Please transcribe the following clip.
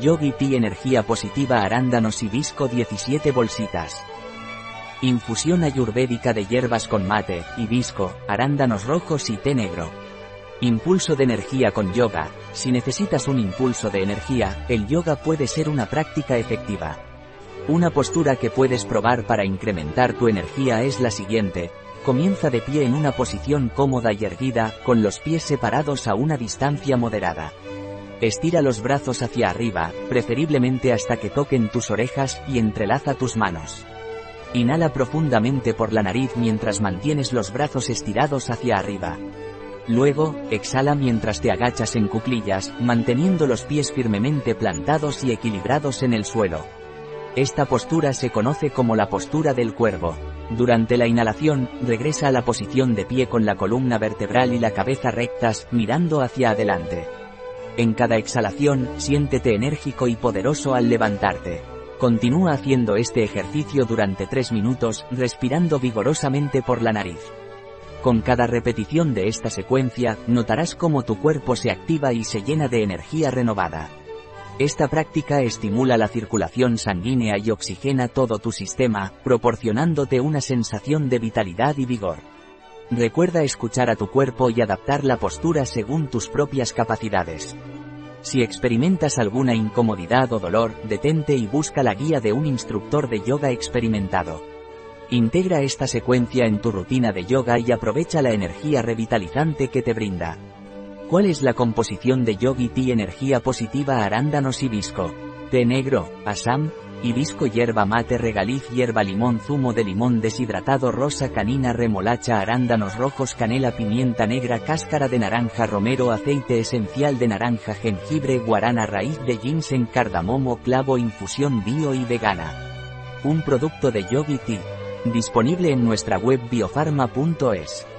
Yogi Tea Energía Positiva Arándanos y Visco 17 bolsitas. Infusión ayurvédica de hierbas con mate, hibisco, arándanos rojos y té negro. Impulso de energía con yoga. Si necesitas un impulso de energía, el yoga puede ser una práctica efectiva. Una postura que puedes probar para incrementar tu energía es la siguiente. Comienza de pie en una posición cómoda y erguida, con los pies separados a una distancia moderada. Estira los brazos hacia arriba, preferiblemente hasta que toquen tus orejas, y entrelaza tus manos. Inhala profundamente por la nariz mientras mantienes los brazos estirados hacia arriba. Luego, exhala mientras te agachas en cuclillas, manteniendo los pies firmemente plantados y equilibrados en el suelo. Esta postura se conoce como la postura del cuervo. Durante la inhalación, regresa a la posición de pie con la columna vertebral y la cabeza rectas, mirando hacia adelante. En cada exhalación, siéntete enérgico y poderoso al levantarte. Continúa haciendo este ejercicio durante 3 minutos, respirando vigorosamente por la nariz. Con cada repetición de esta secuencia, notarás cómo tu cuerpo se activa y se llena de energía renovada. Esta práctica estimula la circulación sanguínea y oxigena todo tu sistema, proporcionándote una sensación de vitalidad y vigor. Recuerda escuchar a tu cuerpo y adaptar la postura según tus propias capacidades. Si experimentas alguna incomodidad o dolor, detente y busca la guía de un instructor de yoga experimentado. Integra esta secuencia en tu rutina de yoga y aprovecha la energía revitalizante que te brinda. ¿Cuál es la composición de Yogi Tea Energía Positiva Arándanos Hibisco? Té negro, asam, hibisco hierba mate regaliz hierba limón zumo de limón deshidratado rosa canina remolacha arándanos rojos canela pimienta negra cáscara de naranja romero aceite esencial de naranja jengibre guarana raíz de ginseng cardamomo clavo infusión bio y vegana. Un producto de Yogi Tea. Disponible en nuestra web biofarma.es.